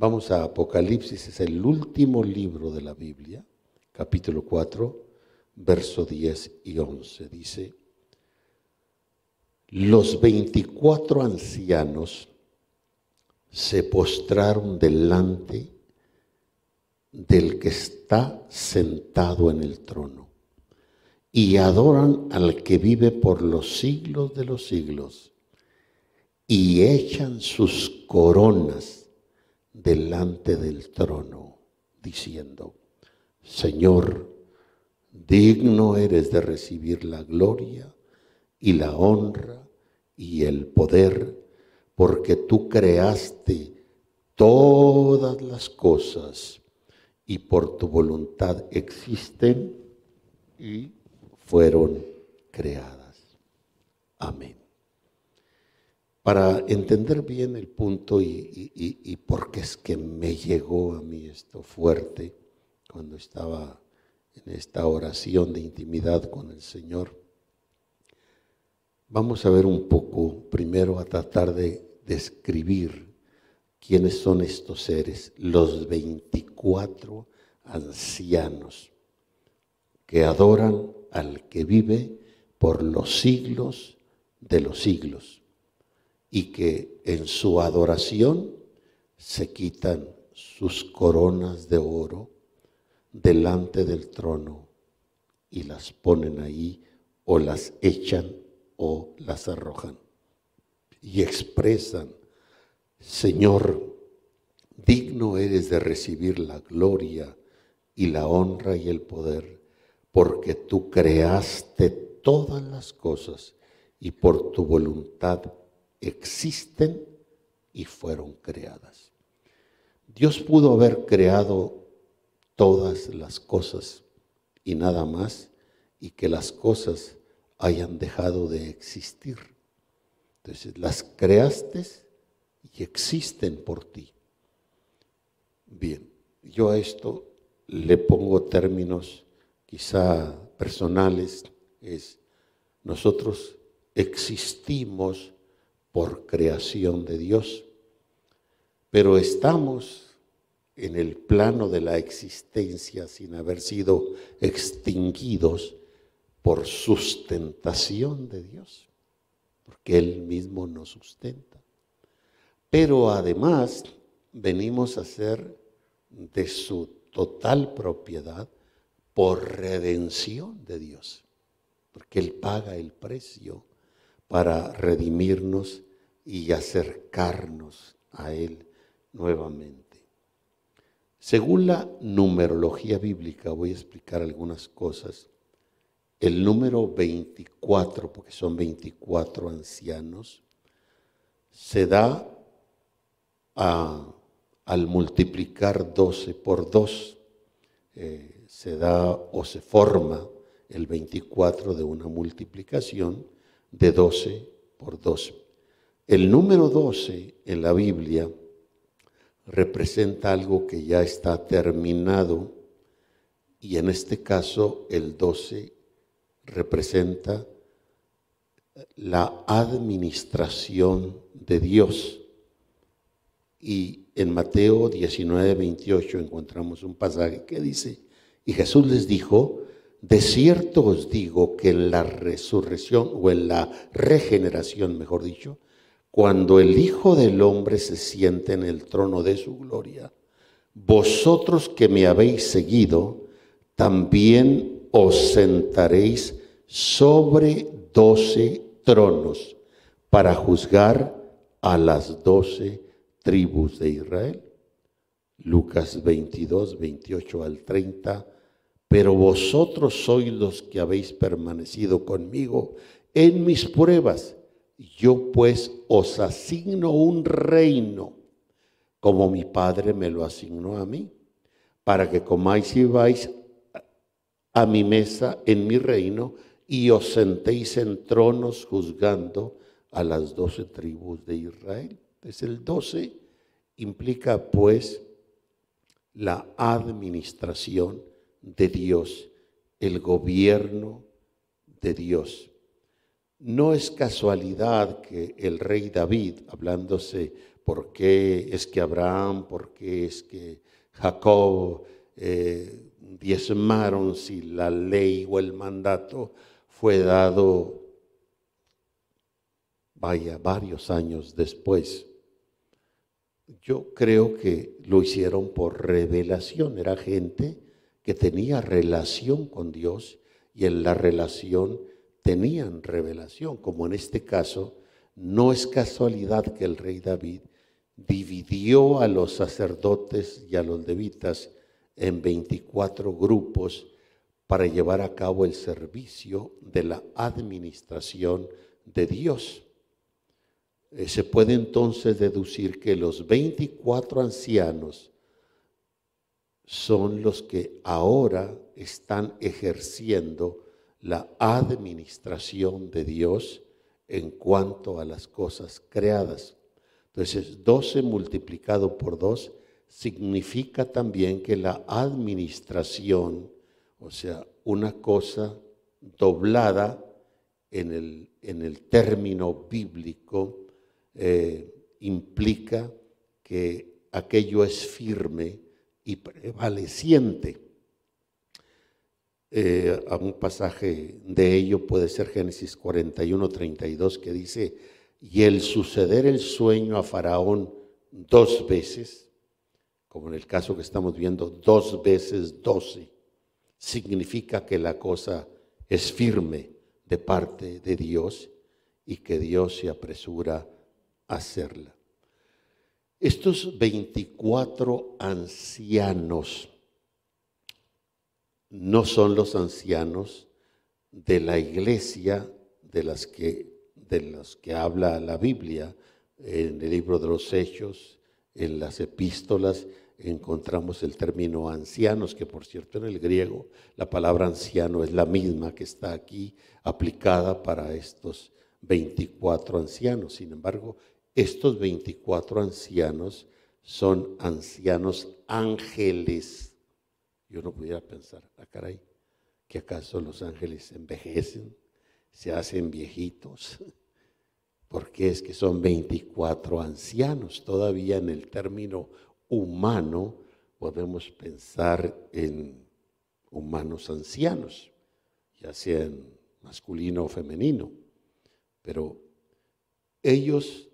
Vamos a Apocalipsis, es el último libro de la Biblia, capítulo 4, verso 10 y 11. Dice, los 24 ancianos se postraron delante del que está sentado en el trono y adoran al que vive por los siglos de los siglos y echan sus coronas delante del trono, diciendo, Señor, digno eres de recibir la gloria y la honra y el poder, porque tú creaste todas las cosas y por tu voluntad existen y fueron creadas. Amén. Para entender bien el punto y, por qué es que me llegó a mí esto fuerte cuando estaba en esta oración de intimidad con el Señor, vamos a ver un poco, primero a tratar de describir quiénes son estos seres, los 24 ancianos que adoran al que vive por los siglos de los siglos y que en su adoración se quitan sus coronas de oro delante del trono y las ponen ahí o las echan o las arrojan. Y expresan Señor, digno eres de recibir la gloria y la honra y el poder, porque tú creaste todas las cosas y por tu voluntad existen y fueron creadas. Dios pudo haber creado todas las cosas y nada más, y que las cosas hayan dejado de existir. Entonces, las creaste y existen por ti. Bien, yo a esto le pongo términos quizá personales, es nosotros existimos por creación de Dios, pero estamos en el plano de la existencia sin haber sido extinguidos por sustentación de Dios, porque Él mismo nos sustenta. Pero además venimos a ser de su total propiedad por redención de Dios, porque Él paga el precio para redimirnos y acercarnos a Él nuevamente. Según la numerología bíblica, voy a explicar algunas cosas. El número 24, porque son 24 ancianos, se da al multiplicar 12 por 2, eh, se da o se forma el 24 de una multiplicación de 12 por 12. El número 12 en la Biblia representa algo que ya está terminado y en este caso el 12 representa la administración de Dios. Y en Mateo 19, 28 encontramos un pasaje que dice, y Jesús les dijo, de cierto os digo que en la resurrección o en la regeneración, mejor dicho, cuando el Hijo del Hombre se siente en el trono de su gloria, vosotros que me habéis seguido, también os sentaréis sobre doce tronos para juzgar a las doce tribus de Israel. Lucas 22, 28 al 30. Pero vosotros sois los que habéis permanecido conmigo en mis pruebas. Yo pues os asigno un reino, como mi Padre me lo asignó a mí, para que comáis y vais a mi mesa en mi reino y os sentéis en tronos juzgando a las doce tribus de Israel. Entonces el 12 implica pues la administración de Dios, el gobierno de Dios. No es casualidad que el rey David, hablándose por qué es que Abraham, por qué es que Jacob eh, diezmaron si la ley o el mandato fue dado, vaya, varios años después. Yo creo que lo hicieron por revelación, era gente que tenía relación con Dios y en la relación tenían revelación, como en este caso, no es casualidad que el rey David dividió a los sacerdotes y a los levitas en 24 grupos para llevar a cabo el servicio de la administración de Dios. Eh, se puede entonces deducir que los 24 ancianos son los que ahora están ejerciendo la administración de Dios en cuanto a las cosas creadas. Entonces, 12 multiplicado por 2 significa también que la administración, o sea, una cosa doblada en el, en el término bíblico, eh, implica que aquello es firme y prevaleciente. Eh, a un pasaje de ello puede ser Génesis 41, 32, que dice, y el suceder el sueño a Faraón dos veces, como en el caso que estamos viendo, dos veces doce, significa que la cosa es firme de parte de Dios y que Dios se apresura a hacerla. Estos 24 ancianos no son los ancianos de la iglesia de las que de los que habla la Biblia. En el libro de los Hechos, en las epístolas, encontramos el término ancianos, que por cierto en el griego la palabra anciano es la misma que está aquí aplicada para estos 24 ancianos. Sin embargo, estos 24 ancianos son ancianos ángeles. Yo no pudiera pensar, ah, caray, que acaso los ángeles envejecen, se hacen viejitos porque es que son 24 ancianos. Todavía en el término humano podemos pensar en humanos ancianos, ya sean masculino o femenino, pero ellos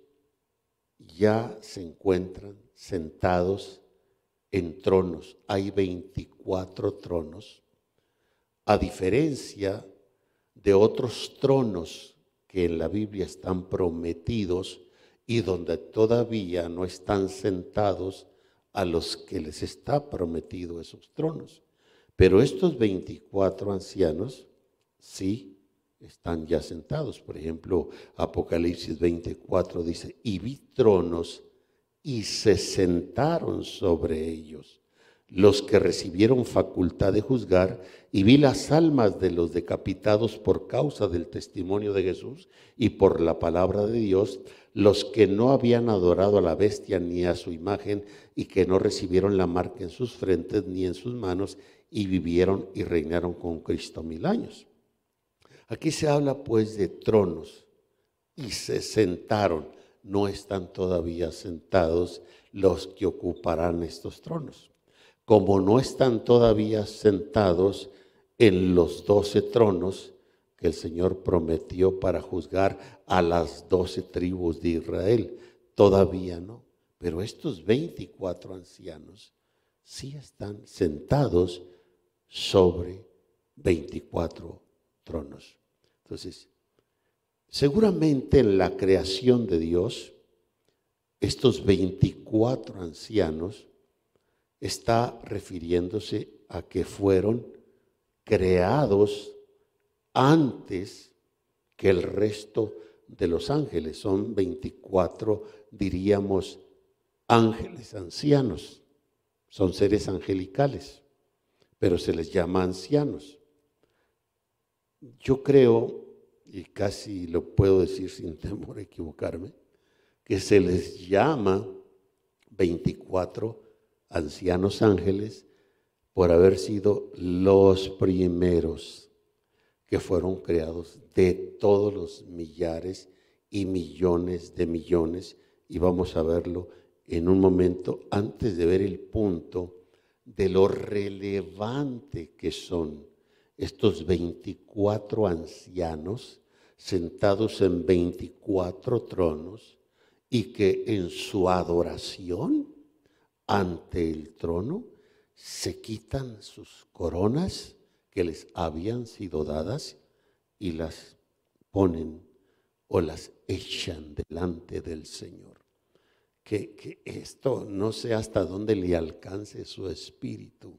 ya se encuentran sentados en tronos. Hay 24 tronos, a diferencia de otros tronos que en la Biblia están prometidos y donde todavía no están sentados a los que les está prometido esos tronos. Pero estos 24 ancianos sí están ya sentados. Por ejemplo, Apocalipsis 24 dice, y vi tronos y se sentaron sobre ellos los que recibieron facultad de juzgar, y vi las almas de los decapitados por causa del testimonio de Jesús y por la palabra de Dios, los que no habían adorado a la bestia ni a su imagen, y que no recibieron la marca en sus frentes ni en sus manos, y vivieron y reinaron con Cristo mil años. Aquí se habla pues de tronos, y se sentaron, no están todavía sentados los que ocuparán estos tronos como no están todavía sentados en los doce tronos que el Señor prometió para juzgar a las doce tribus de Israel. Todavía no. Pero estos 24 ancianos sí están sentados sobre 24 tronos. Entonces, seguramente en la creación de Dios, estos 24 ancianos está refiriéndose a que fueron creados antes que el resto de los ángeles. Son 24, diríamos, ángeles ancianos. Son seres angelicales, pero se les llama ancianos. Yo creo, y casi lo puedo decir sin temor a equivocarme, que se les llama 24 ancianos ángeles por haber sido los primeros que fueron creados de todos los millares y millones de millones y vamos a verlo en un momento antes de ver el punto de lo relevante que son estos 24 ancianos sentados en 24 tronos y que en su adoración ante el trono se quitan sus coronas que les habían sido dadas y las ponen o las echan delante del Señor. Que, que, esto no sé hasta dónde le alcance su espíritu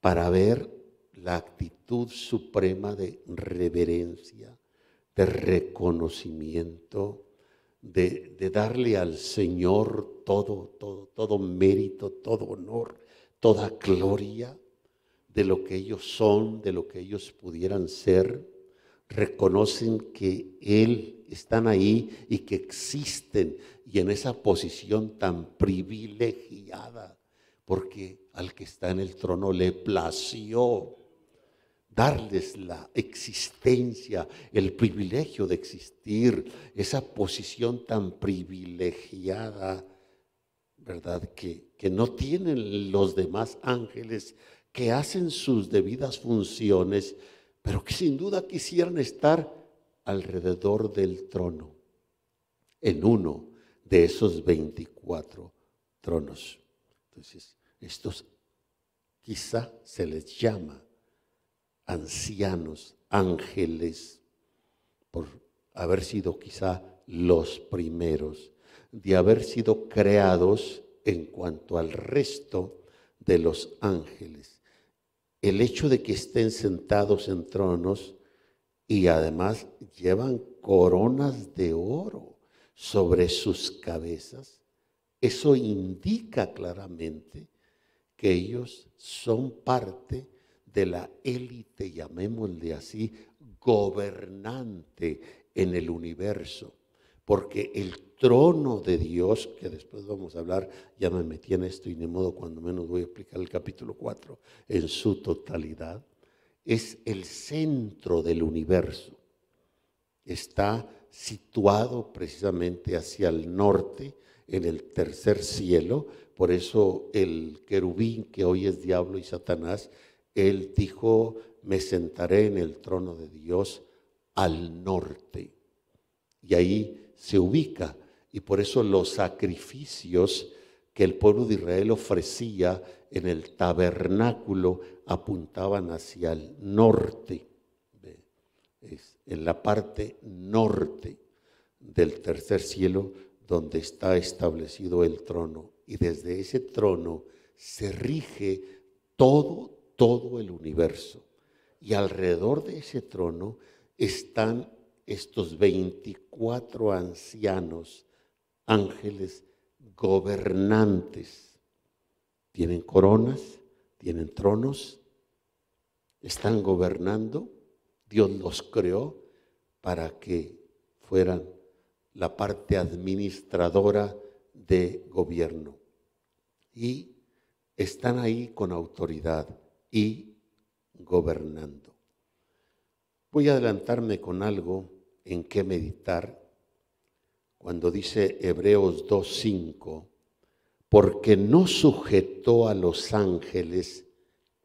para ver la actitud suprema de reverencia, de reconocimiento, de, de darle al Señor todo, todo, todo mérito, todo honor, toda gloria de lo que ellos son, de lo que ellos pudieran ser, reconocen que Él están ahí y que existen y en esa posición tan privilegiada, porque al que está en el trono le plació darles la existencia, el privilegio de existir, esa posición tan privilegiada, ¿verdad? Que, que no tienen los demás ángeles que hacen sus debidas funciones, pero que sin duda quisieran estar alrededor del trono, en uno de esos 24 tronos. Entonces, estos quizá se les llama ancianos, ángeles, por haber sido quizá los primeros, de haber sido creados en cuanto al resto de los ángeles. El hecho de que estén sentados en tronos y además llevan coronas de oro sobre sus cabezas, eso indica claramente que ellos son parte de la élite, llamémosle así, gobernante en el universo. Porque el trono de Dios, que después vamos a hablar, ya me metí en esto y de modo cuando menos voy a explicar el capítulo 4 en su totalidad, es el centro del universo. Está situado precisamente hacia el norte, en el tercer cielo, por eso el querubín que hoy es diablo y Satanás él dijo, me sentaré en el trono de Dios al norte. Y ahí se ubica. Y por eso los sacrificios que el pueblo de Israel ofrecía en el tabernáculo apuntaban hacia el norte, en la parte norte del tercer cielo donde está establecido el trono. Y desde ese trono se rige todo, todo el universo. Y alrededor de ese trono están estos 24 ancianos, ángeles gobernantes. Tienen coronas, tienen tronos, están gobernando. Dios los creó para que fueran la parte administradora de gobierno. Y están ahí con autoridad y gobernando. Voy a adelantarme con algo en qué meditar cuando dice Hebreos 2.5, porque no sujetó a los ángeles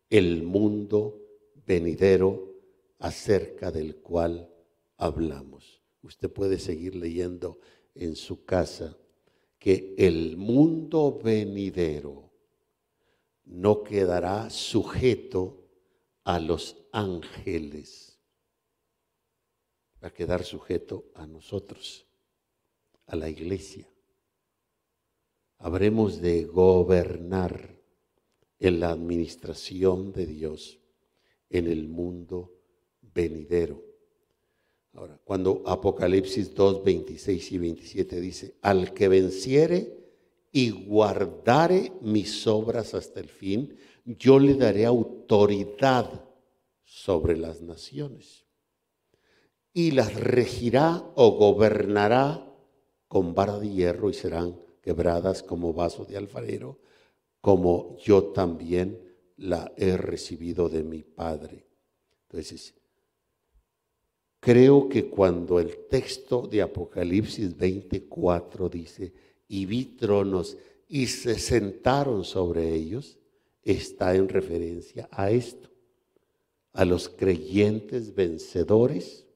el mundo venidero acerca del cual hablamos. Usted puede seguir leyendo en su casa que el mundo venidero no quedará sujeto a los ángeles, va a quedar sujeto a nosotros, a la iglesia. Habremos de gobernar en la administración de Dios en el mundo venidero. Ahora, cuando Apocalipsis 2, 26 y 27 dice, al que venciere, y guardare mis obras hasta el fin, yo le daré autoridad sobre las naciones y las regirá o gobernará con vara de hierro y serán quebradas como vaso de alfarero, como yo también la he recibido de mi Padre. Entonces, creo que cuando el texto de Apocalipsis 24 dice, y vi tronos y se sentaron sobre ellos, está en referencia a esto, a los creyentes vencedores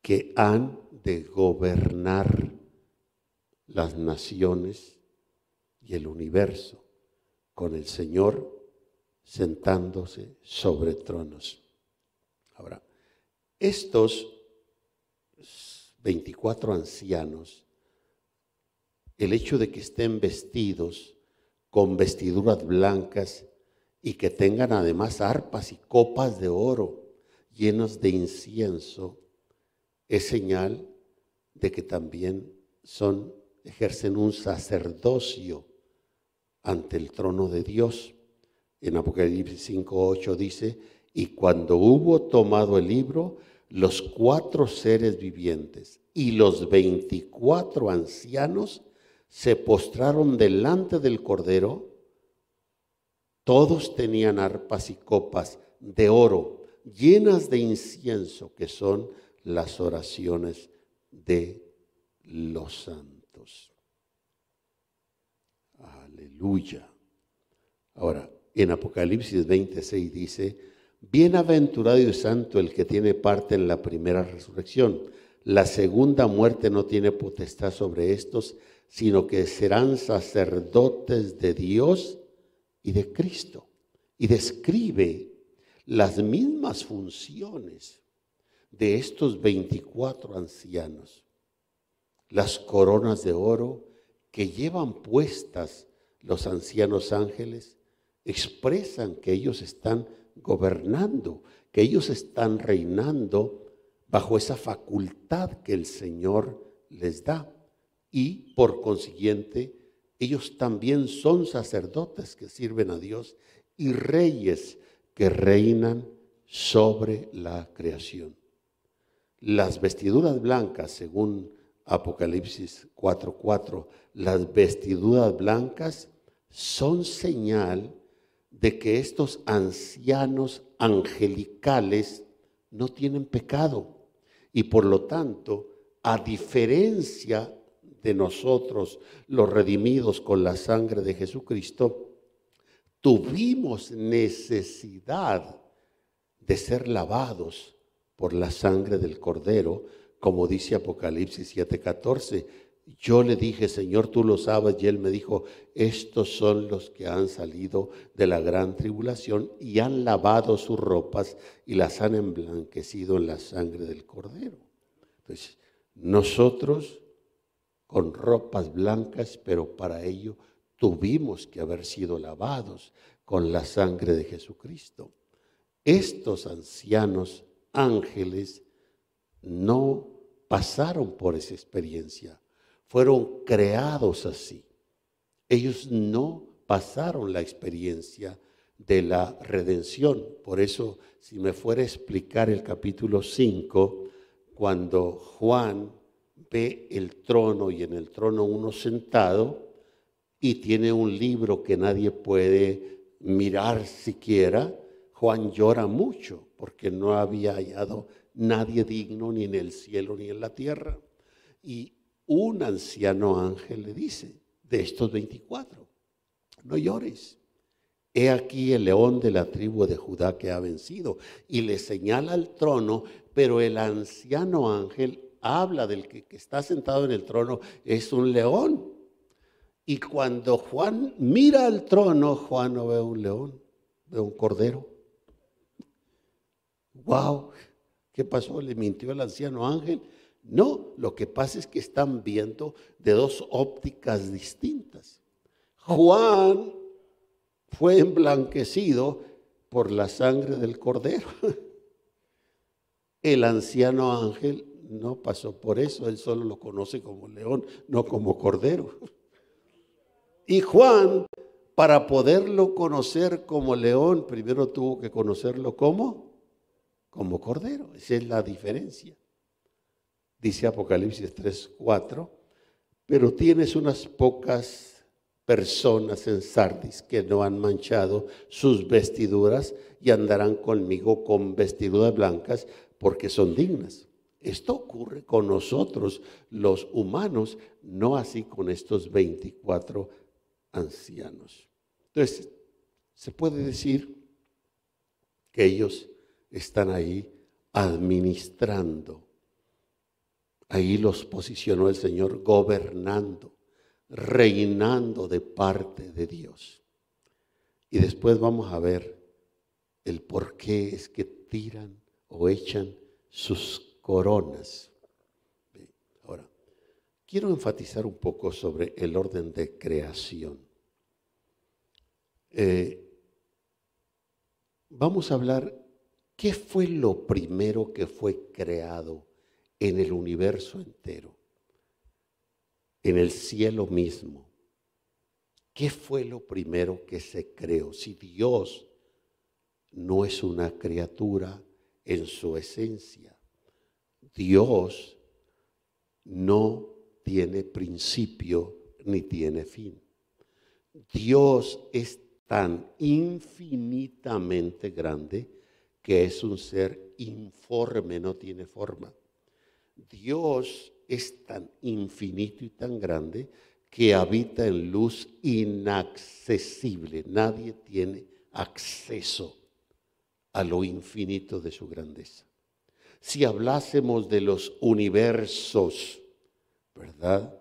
que han de gobernar las naciones y el universo con el Señor sentándose sobre tronos. Ahora, estos 24 ancianos, el hecho de que estén vestidos con vestiduras blancas y que tengan además arpas y copas de oro llenas de incienso, es señal de que también son, ejercen un sacerdocio ante el trono de Dios. En Apocalipsis 5.8 dice, y cuando hubo tomado el libro, los cuatro seres vivientes y los veinticuatro ancianos se postraron delante del Cordero. Todos tenían arpas y copas de oro llenas de incienso, que son las oraciones de los santos. Aleluya. Ahora, en Apocalipsis 26 dice, Bienaventurado y santo el que tiene parte en la primera resurrección. La segunda muerte no tiene potestad sobre estos, sino que serán sacerdotes de Dios y de Cristo. Y describe las mismas funciones de estos 24 ancianos. Las coronas de oro que llevan puestas los ancianos ángeles expresan que ellos están gobernando, que ellos están reinando bajo esa facultad que el Señor les da. Y por consiguiente, ellos también son sacerdotes que sirven a Dios y reyes que reinan sobre la creación. Las vestiduras blancas, según Apocalipsis 4:4, las vestiduras blancas son señal de que estos ancianos angelicales no tienen pecado y por lo tanto, a diferencia de nosotros, los redimidos con la sangre de Jesucristo, tuvimos necesidad de ser lavados por la sangre del Cordero, como dice Apocalipsis 7:14 yo le dije, Señor, tú lo sabes, y él me dijo, estos son los que han salido de la gran tribulación y han lavado sus ropas y las han emblanquecido en la sangre del cordero. Entonces, nosotros con ropas blancas, pero para ello tuvimos que haber sido lavados con la sangre de Jesucristo. Estos ancianos ángeles no pasaron por esa experiencia fueron creados así. Ellos no pasaron la experiencia de la redención. Por eso, si me fuera a explicar el capítulo 5, cuando Juan ve el trono y en el trono uno sentado y tiene un libro que nadie puede mirar siquiera, Juan llora mucho porque no había hallado nadie digno ni en el cielo ni en la tierra. Y un anciano ángel le dice, de estos 24, no llores. He aquí el león de la tribu de Judá que ha vencido. Y le señala al trono, pero el anciano ángel habla del que, está sentado en el trono, es un león. Y cuando Juan mira al trono, Juan no ve un león, ve un cordero. ¡Wow! ¿Qué pasó? Le mintió el anciano ángel. No, lo que pasa es que están viendo de dos ópticas distintas. Juan fue emblanquecido por la sangre del cordero. El anciano ángel no pasó por eso, él solo lo conoce como león, no como cordero. Y Juan, para poderlo conocer como león, primero tuvo que conocerlo como, como cordero. Esa es la diferencia dice Apocalipsis 3, 4, pero tienes unas pocas personas en Sardis que no han manchado sus vestiduras y andarán conmigo con vestiduras blancas porque son dignas. Esto ocurre con nosotros, los humanos, no así con estos 24 ancianos. Entonces, se puede decir que ellos están ahí administrando. Ahí los posicionó el Señor gobernando, reinando de parte de Dios. Y después vamos a ver el por qué es que tiran o echan sus coronas. Ahora, quiero enfatizar un poco sobre el orden de creación. Eh, vamos a hablar qué fue lo primero que fue creado en el universo entero, en el cielo mismo. ¿Qué fue lo primero que se creó? Si Dios no es una criatura en su esencia, Dios no tiene principio ni tiene fin. Dios es tan infinitamente grande que es un ser informe, no tiene forma. Dios es tan infinito y tan grande que habita en luz inaccesible. Nadie tiene acceso a lo infinito de su grandeza. Si hablásemos de los universos, ¿verdad?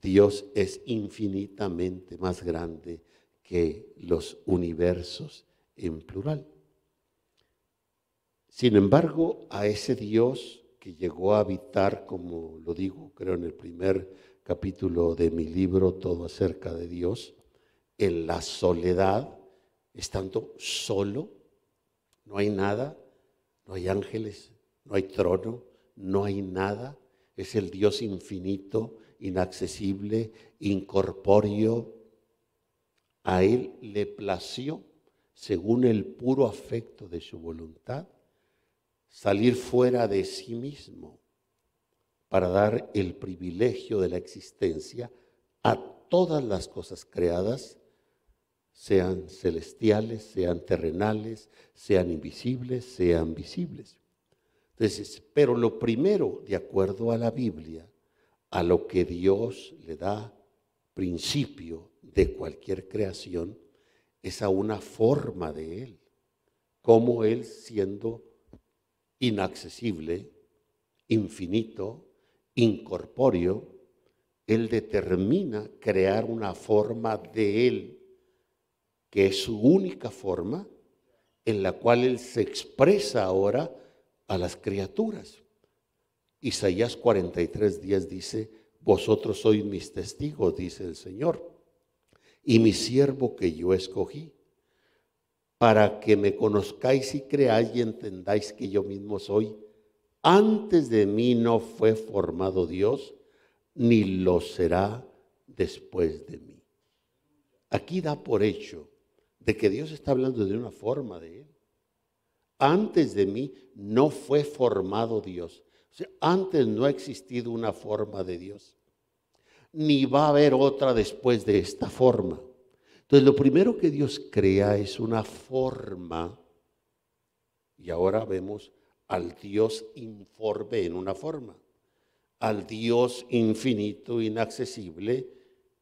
Dios es infinitamente más grande que los universos en plural. Sin embargo, a ese Dios que llegó a habitar, como lo digo, creo en el primer capítulo de mi libro, Todo acerca de Dios, en la soledad, estando solo, no hay nada, no hay ángeles, no hay trono, no hay nada, es el Dios infinito, inaccesible, incorpóreo, a él le plació, según el puro afecto de su voluntad, salir fuera de sí mismo para dar el privilegio de la existencia a todas las cosas creadas, sean celestiales, sean terrenales, sean invisibles, sean visibles. Entonces, pero lo primero, de acuerdo a la Biblia, a lo que Dios le da principio de cualquier creación es a una forma de Él, como Él siendo inaccesible, infinito, incorpóreo, Él determina crear una forma de Él, que es su única forma, en la cual Él se expresa ahora a las criaturas. Isaías 43, 10 dice, vosotros sois mis testigos, dice el Señor y mi siervo que yo escogí, para que me conozcáis y creáis y entendáis que yo mismo soy. Antes de mí no fue formado Dios, ni lo será después de mí. Aquí da por hecho de que Dios está hablando de una forma de Él. Antes de mí no fue formado Dios. Antes no ha existido una forma de Dios ni va a haber otra después de esta forma. Entonces, lo primero que Dios crea es una forma, y ahora vemos al Dios informe en una forma, al Dios infinito, inaccesible,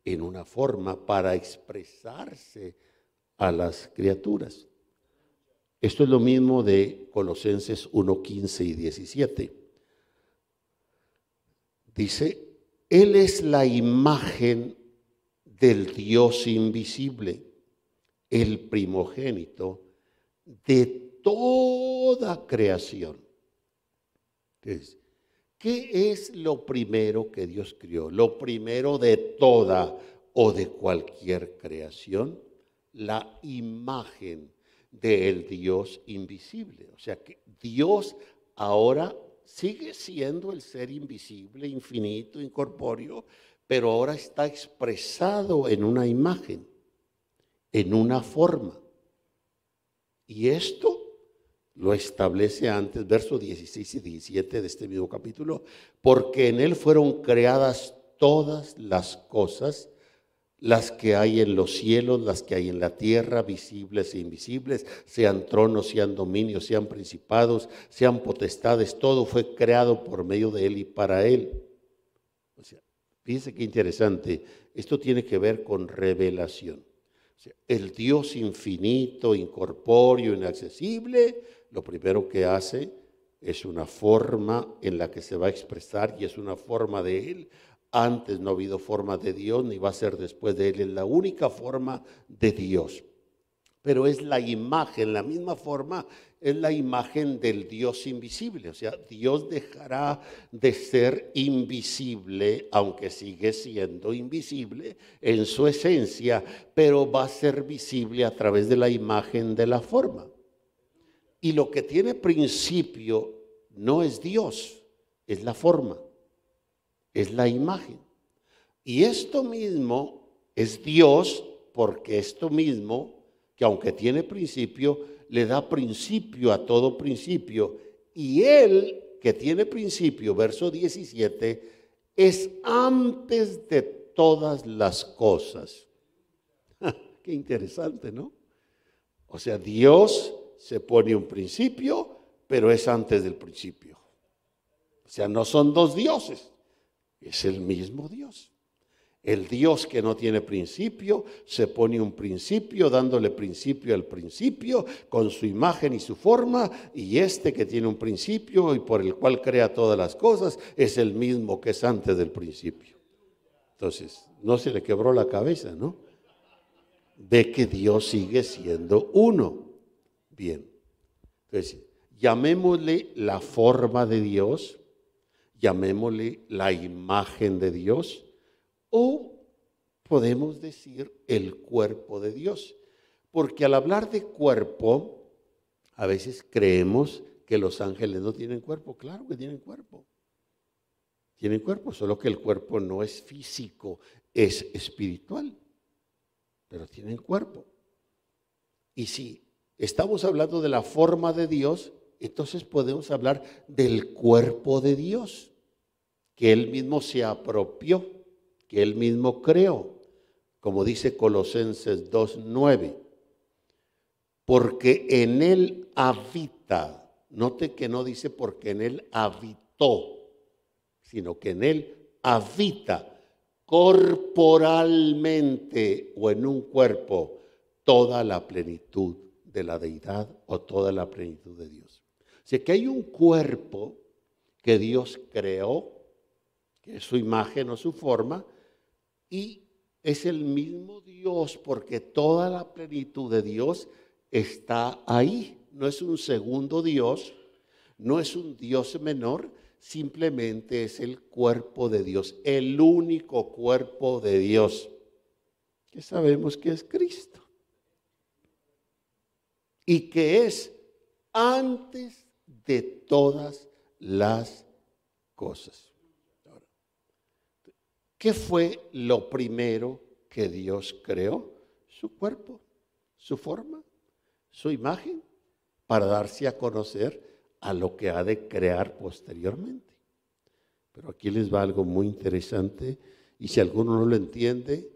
en una forma para expresarse a las criaturas. Esto es lo mismo de Colosenses 1, 15 y 17. Dice, él es la imagen del Dios invisible, el primogénito de toda creación. ¿qué es lo primero que Dios crió? Lo primero de toda o de cualquier creación, la imagen del Dios invisible. O sea que Dios ahora sigue siendo el ser invisible, infinito, incorpóreo, pero ahora está expresado en una imagen, en una forma. Y esto lo establece antes, versos 16 y 17 de este mismo capítulo, porque en él fueron creadas todas las cosas, las que hay en los cielos, las que hay en la tierra, visibles e invisibles, sean tronos, sean dominios, sean principados, sean potestades, todo fue creado por medio de Él y para Él. O fíjense qué interesante, esto tiene que ver con revelación. el Dios infinito, incorpóreo, inaccesible, lo primero que hace es una forma en la que se va a expresar y es una forma de Él antes no ha habido forma de Dios, ni va a ser después de Él. Es la única forma de Dios. Pero es la imagen, la misma forma, es la imagen del Dios invisible. O sea, Dios dejará de ser invisible, aunque sigue siendo invisible en su esencia, pero va a ser visible a través de la imagen de la forma. Y lo que tiene principio no es Dios, es la forma es la imagen. Y esto mismo es Dios porque esto mismo, que aunque tiene principio, le da principio a todo principio. Y Él, que tiene principio, verso 17, es antes de todas las cosas. Qué interesante, ¿no? O sea, Dios se pone un principio, pero es antes del principio. O sea, no son dos dioses. Es el mismo Dios. El Dios que no tiene principio se pone un principio dándole principio al principio con su imagen y su forma y este que tiene un principio y por el cual crea todas las cosas es el mismo que es antes del principio. Entonces, no se le quebró la cabeza, ¿no? Ve que Dios sigue siendo uno. Bien. Entonces, llamémosle la forma de Dios llamémosle la imagen de Dios, o podemos decir el cuerpo de Dios. Porque al hablar de cuerpo, a veces creemos que los ángeles no tienen cuerpo. Claro que tienen cuerpo. Tienen cuerpo, solo que el cuerpo no es físico, es espiritual. Pero tienen cuerpo. Y si estamos hablando de la forma de Dios, entonces podemos hablar del cuerpo de Dios, que Él mismo se apropió, que Él mismo creó, como dice Colosenses 2.9, porque en Él habita, note que no dice porque en Él habitó, sino que en Él habita corporalmente o en un cuerpo toda la plenitud de la deidad o toda la plenitud de Dios sea que hay un cuerpo que Dios creó, que es su imagen o su forma, y es el mismo Dios porque toda la plenitud de Dios está ahí. No es un segundo Dios, no es un Dios menor, simplemente es el cuerpo de Dios, el único cuerpo de Dios, que sabemos que es Cristo. Y que es antes de todas las cosas. ¿Qué fue lo primero que Dios creó? Su cuerpo, su forma, su imagen, para darse a conocer a lo que ha de crear posteriormente. Pero aquí les va algo muy interesante y si alguno no lo entiende,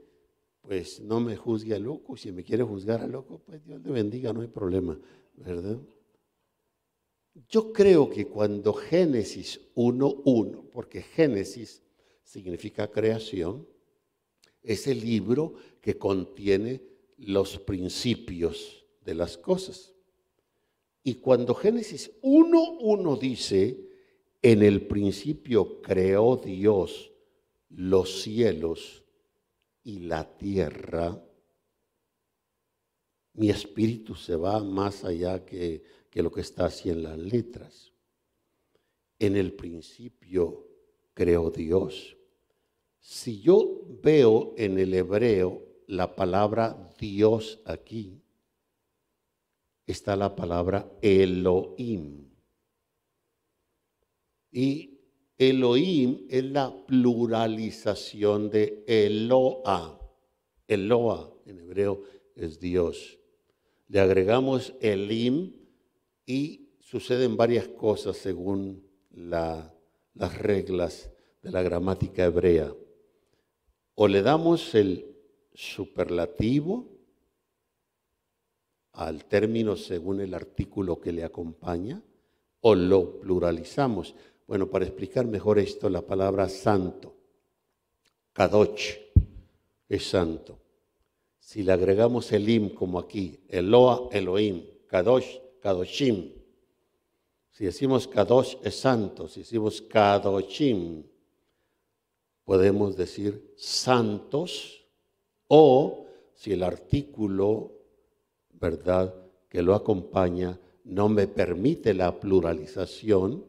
pues no me juzgue a loco. Si me quiere juzgar a loco, pues Dios le bendiga, no hay problema, ¿verdad? Yo creo que cuando Génesis 1.1, porque Génesis significa creación, es el libro que contiene los principios de las cosas. Y cuando Génesis 1.1 dice, en el principio creó Dios los cielos y la tierra, mi espíritu se va más allá que que lo que está así en las letras. En el principio creó Dios. Si yo veo en el hebreo la palabra Dios aquí, está la palabra Elohim. Y Elohim es la pluralización de Eloa. Eloa en hebreo es Dios. Le agregamos Elim y suceden varias cosas según las reglas de la gramática hebrea. O le damos el superlativo al término según el artículo que le acompaña o lo pluralizamos. Bueno, para explicar mejor esto, la palabra santo, kadoch, es santo. Si le agregamos el im como aquí, Eloa, Elohim, kadosh, kadoshim. Si decimos kadosh es santo, si decimos kadoshim, podemos decir santos o si el artículo, ¿verdad?, que lo acompaña no me permite la pluralización,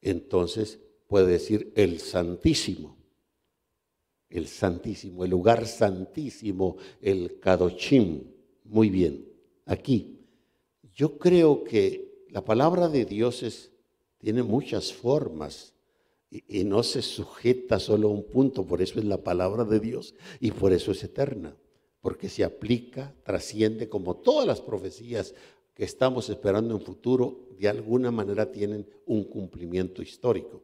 entonces puede decir el Santísimo. El Santísimo, el lugar santísimo, el Kadochim. Muy bien, aquí. Yo creo que la palabra de Dios es, tiene muchas formas y, no se sujeta solo a un punto, por eso es la palabra de Dios y por eso es eterna porque se aplica, trasciende como todas las profecías que estamos esperando en futuro, de alguna manera tienen un cumplimiento histórico.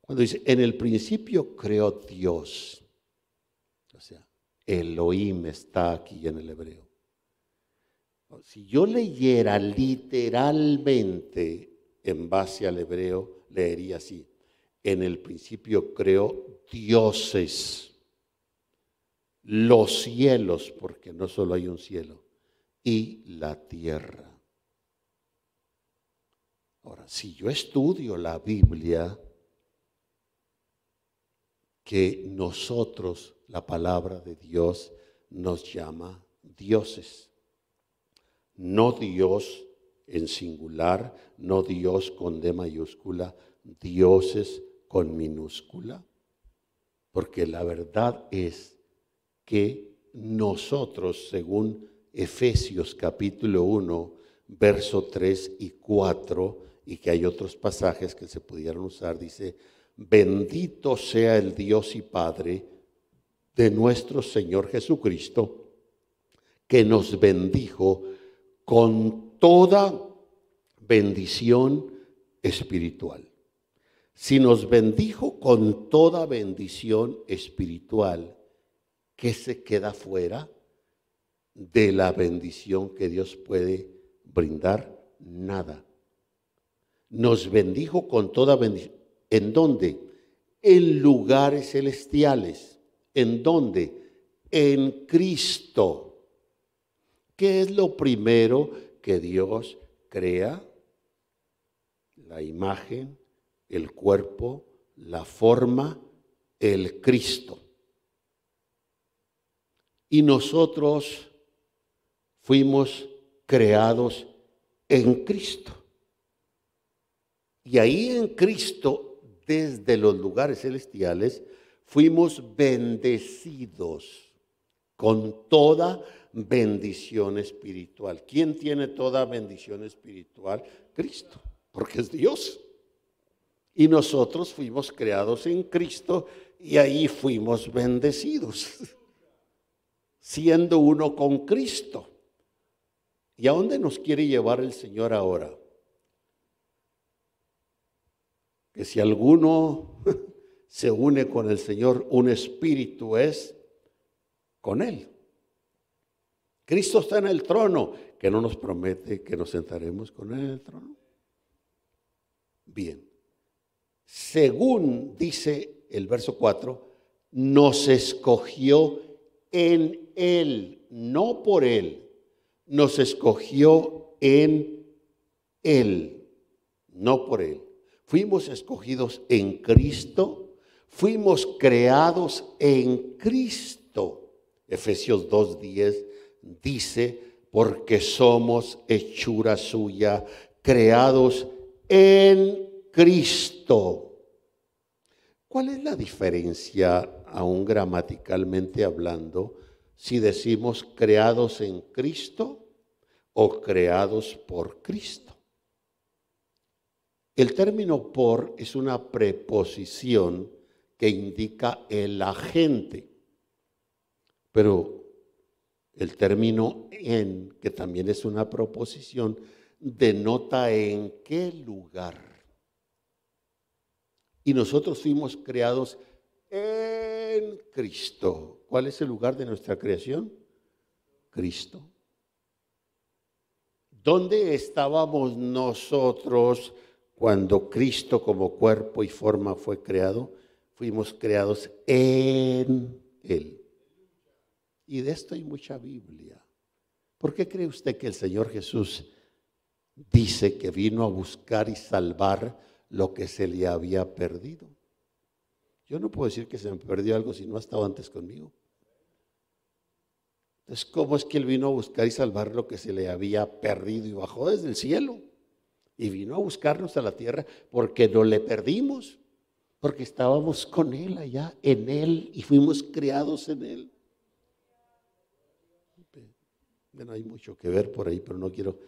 Cuando dice, en el principio creó Dios, o sea, Elohim está aquí en el hebreo. Si yo leyera literalmente en base al hebreo, leería así, en el principio creó dioses, los cielos, porque no solo hay un cielo, y la tierra. Ahora, si yo estudio la Biblia, que nosotros, la palabra de Dios, nos llama dioses. No Dios en singular, no Dios con D mayúscula, dioses con minúscula. Porque la verdad es que nosotros, según Efesios capítulo 1, verso 3 y 4, y que hay otros pasajes que se pudieran usar, dice, bendito sea el Dios y Padre de nuestro Señor Jesucristo, que nos bendijo con toda bendición espiritual. Si nos bendijo con toda bendición espiritual, ¿qué se queda fuera de la bendición que Dios puede brindar? Nada nos bendijo con toda bendición. ¿En dónde? En lugares celestiales. ¿En dónde? En Cristo. ¿Qué es lo primero que Dios crea? La imagen, el cuerpo, la forma, el Cristo. Y nosotros fuimos creados en Cristo. Y ahí en Cristo, desde los lugares celestiales, fuimos bendecidos con toda bendición espiritual. ¿Quién tiene toda bendición espiritual? Cristo, porque es Dios. Y nosotros fuimos creados en Cristo y ahí fuimos bendecidos, siendo uno con Cristo. ¿Y a dónde nos quiere llevar el Señor ahora? que si alguno se une con el Señor, un espíritu es con Él. Cristo está en el trono, que no nos promete que nos sentaremos con Él en el trono. Bien, según dice el verso 4, nos escogió en Él, no por Él, nos escogió en Él, no por Él. Fuimos escogidos en Cristo, fuimos creados en Cristo. Efesios 2.10 dice, porque somos hechura suya, creados en Cristo. ¿Cuál es la diferencia, aún gramaticalmente hablando, si decimos creados en Cristo o creados por Cristo? El término por es una preposición que indica el agente, pero el término en, que también es una proposición, denota en qué lugar. Y nosotros fuimos creados en Cristo. ¿Cuál es el lugar de nuestra creación? Cristo. ¿Dónde estábamos nosotros cuando Cristo como cuerpo y forma fue creado? Fuimos creados en Él. Y de esto hay mucha Biblia. ¿Por qué cree usted que el Señor Jesús dice que vino a buscar y salvar lo que se le había perdido? Yo no puedo decir que se me perdió algo si no ha estado antes conmigo. Entonces, ¿cómo es que Él vino a buscar y salvar lo que se le había perdido y bajó desde el cielo? Y vino a buscarnos a la tierra porque no le perdimos, porque estábamos con Él allá, en Él, y fuimos criados en Él. Bueno, hay mucho que ver por ahí, pero no quiero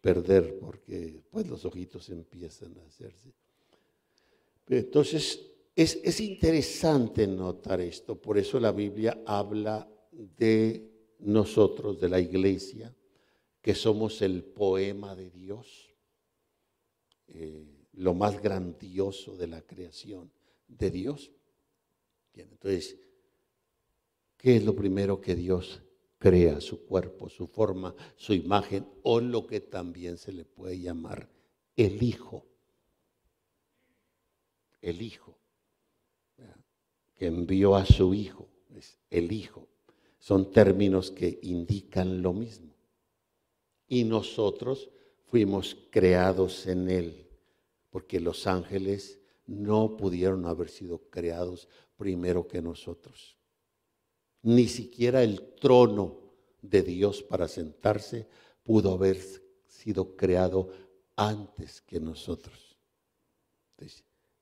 perder porque pues los ojitos empiezan a hacerse. Entonces, es, es interesante notar esto, por eso la Biblia habla de nosotros, de la iglesia, que somos el poema de Dios, eh, lo más grandioso de la creación de Dios. Bien, entonces, ¿qué es lo primero que Dios crea? Su cuerpo, su forma, su imagen, o lo que también se le puede llamar el Hijo. El Hijo, que envió a su Hijo, es el Hijo son términos que indican lo mismo. Y nosotros fuimos creados en Él, porque los ángeles no pudieron haber sido creados primero que nosotros. Ni siquiera el trono de Dios para sentarse pudo haber sido creado antes que nosotros.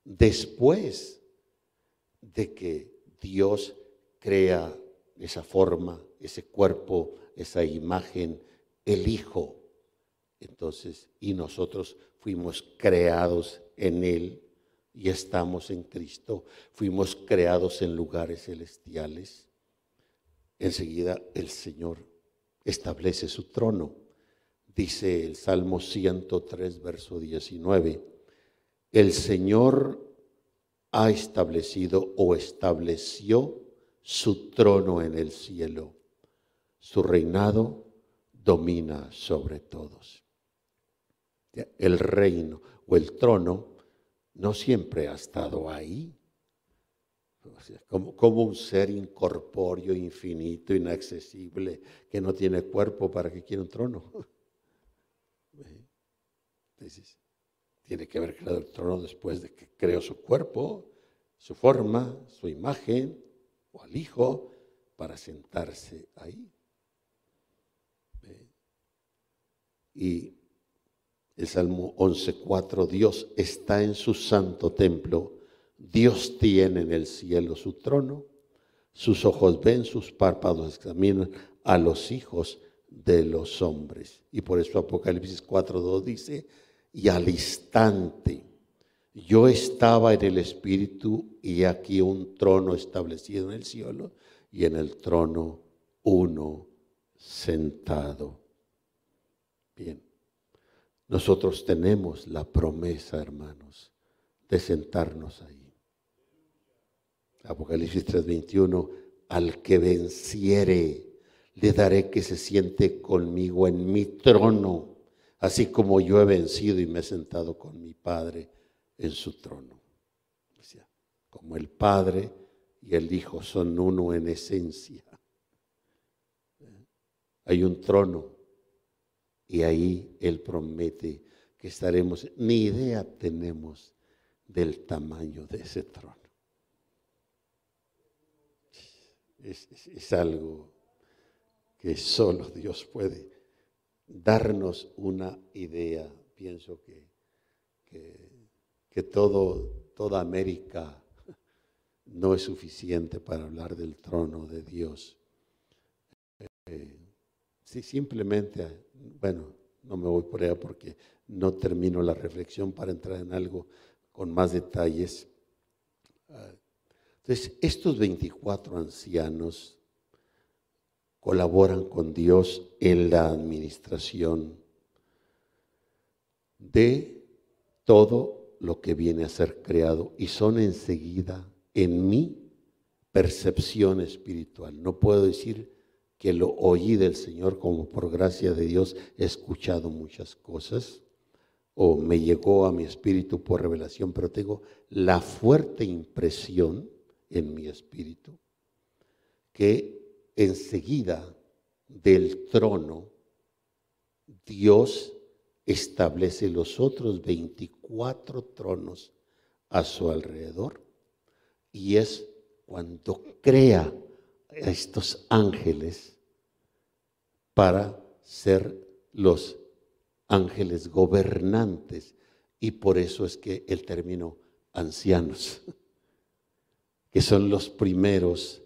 Después de que Dios crea esa forma, ese cuerpo, esa imagen, el Hijo. Entonces, y nosotros fuimos creados en Él y estamos en Cristo, fuimos creados en lugares celestiales. Enseguida el Señor establece su trono. Dice el Salmo 103, verso 19, el Señor ha establecido o estableció su trono en el cielo. Su reinado domina sobre todos. El reino o el trono no siempre ha estado ahí. Como, como, un ser incorpóreo, infinito, inaccesible, que no tiene cuerpo para que quiera un trono. tiene que haber creado el trono después de que creó su cuerpo, su forma, su imagen, o al Hijo para sentarse ahí. Y el Salmo 11.4, Dios está en su santo templo, Dios tiene en el cielo su trono, sus ojos ven, sus párpados examinan a los hijos de los hombres. Y por eso Apocalipsis 4.2 dice, y al instante yo estaba en el Espíritu y aquí un trono establecido en el cielo y en el trono uno sentado. Bien, nosotros tenemos la promesa, hermanos, de sentarnos ahí. Apocalipsis 3:21, al que venciere, le daré que se siente conmigo en mi trono, así como yo he vencido y me he sentado con mi Padre en su trono. como el Padre y el Hijo son uno en esencia. Hay un trono y ahí Él promete que estaremos, ni idea tenemos del tamaño de ese trono. Es, algo que solo Dios puede darnos una idea. Pienso que, que que todo, toda América no es suficiente para hablar del trono de Dios. Eh, si simplemente, bueno, no me voy por allá porque no termino la reflexión para entrar en algo con más detalles. Ah, entonces, estos 24 ancianos colaboran con Dios en la administración de todo lo que viene a ser creado y son enseguida en mí percepción espiritual. No puedo decir que lo oí del Señor como por gracia de Dios he escuchado muchas cosas o me llegó a mi espíritu por revelación, pero tengo la fuerte impresión en mi espíritu que enseguida del trono Dios establece los otros 24 tronos a su alrededor. Y es cuando crea a estos ángeles para ser los ángeles gobernantes. Y por eso es que el término ancianos, que son los primeros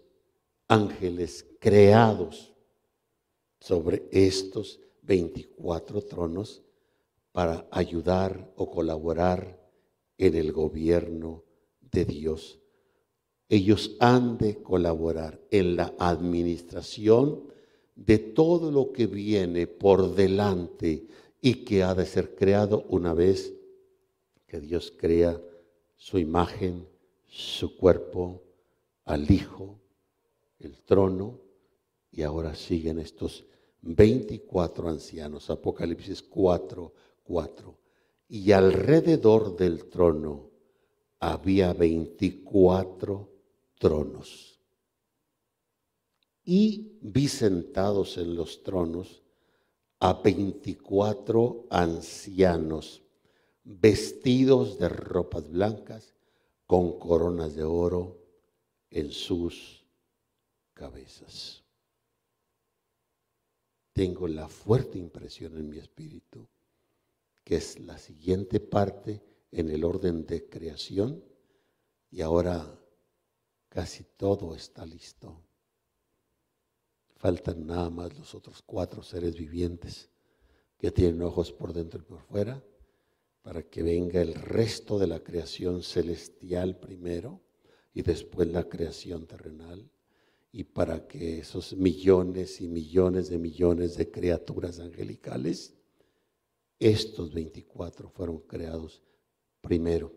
ángeles creados sobre estos 24 tronos para ayudar o colaborar en el gobierno de Dios. Ellos han de colaborar en la administración de todo lo que viene por delante y que ha de ser creado una vez que Dios crea su imagen, su cuerpo, al Hijo, el trono, y ahora siguen estos 24 ancianos, Apocalipsis 4, 4. Y alrededor del trono había 24 tronos. Y vi sentados en los tronos a 24 ancianos, vestidos de ropas blancas, con coronas de oro en sus cabezas tengo la fuerte impresión en mi espíritu que es la siguiente parte en el orden de creación y ahora casi todo está listo. Faltan nada más los otros cuatro seres vivientes que tienen ojos por dentro y por fuera para que venga el resto de la creación celestial primero y después la creación terrenal y para que esos millones y millones de millones de criaturas angelicales, estos 24 fueron creados primero,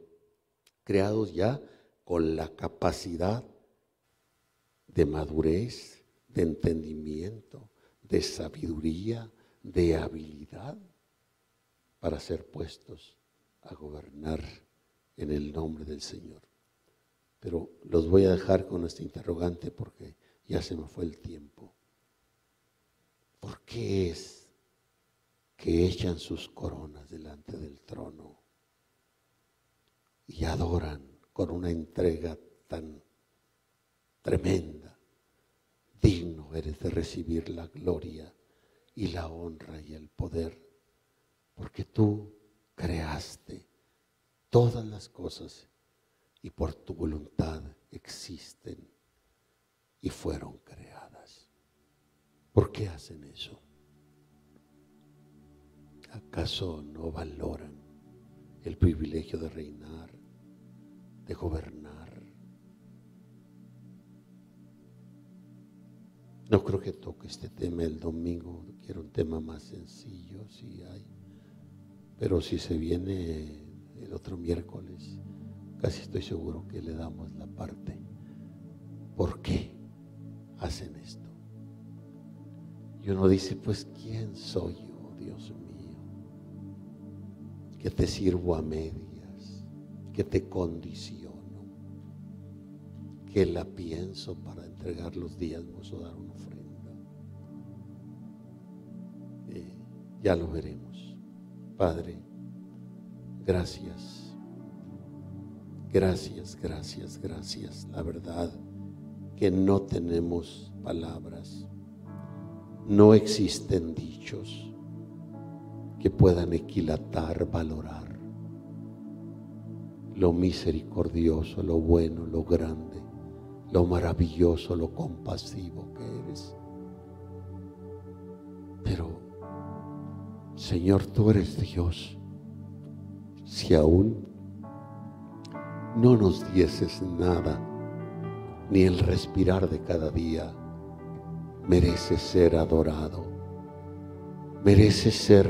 creados ya con la capacidad de madurez, de entendimiento, de sabiduría, de habilidad para ser puestos a gobernar en el nombre del Señor. Pero los voy a dejar con este interrogante porque ya se me fue el tiempo. ¿Por qué es que echan sus coronas delante del trono y adoran con una entrega tan tremenda? Digno eres de recibir la gloria y la honra y el poder, porque tú creaste todas las cosas y por tu voluntad existen y fueron creadas. ¿Por qué hacen eso? ¿Acaso no valoran el privilegio de reinar, de gobernar? No creo que toque este tema el domingo, quiero un tema más sencillo, si hay. Pero si se viene el otro miércoles, casi estoy seguro que le damos la parte. ¿Por qué? hacen esto. Y uno dice, pues, ¿quién soy yo, Dios mío? Que te sirvo a medias, que te condiciono, que la pienso para entregar los diezmos o dar una ofrenda. Eh, ya lo veremos. Padre, gracias. Gracias, gracias, gracias. La verdad que no tenemos palabras. No existen dichos que puedan equilatar, valorar lo misericordioso, lo bueno, lo grande, lo maravilloso, lo compasivo que eres. Señor, tú eres Dios. Si aún no nos dieses nada, ni el respirar de cada día merece ser adorado, merece ser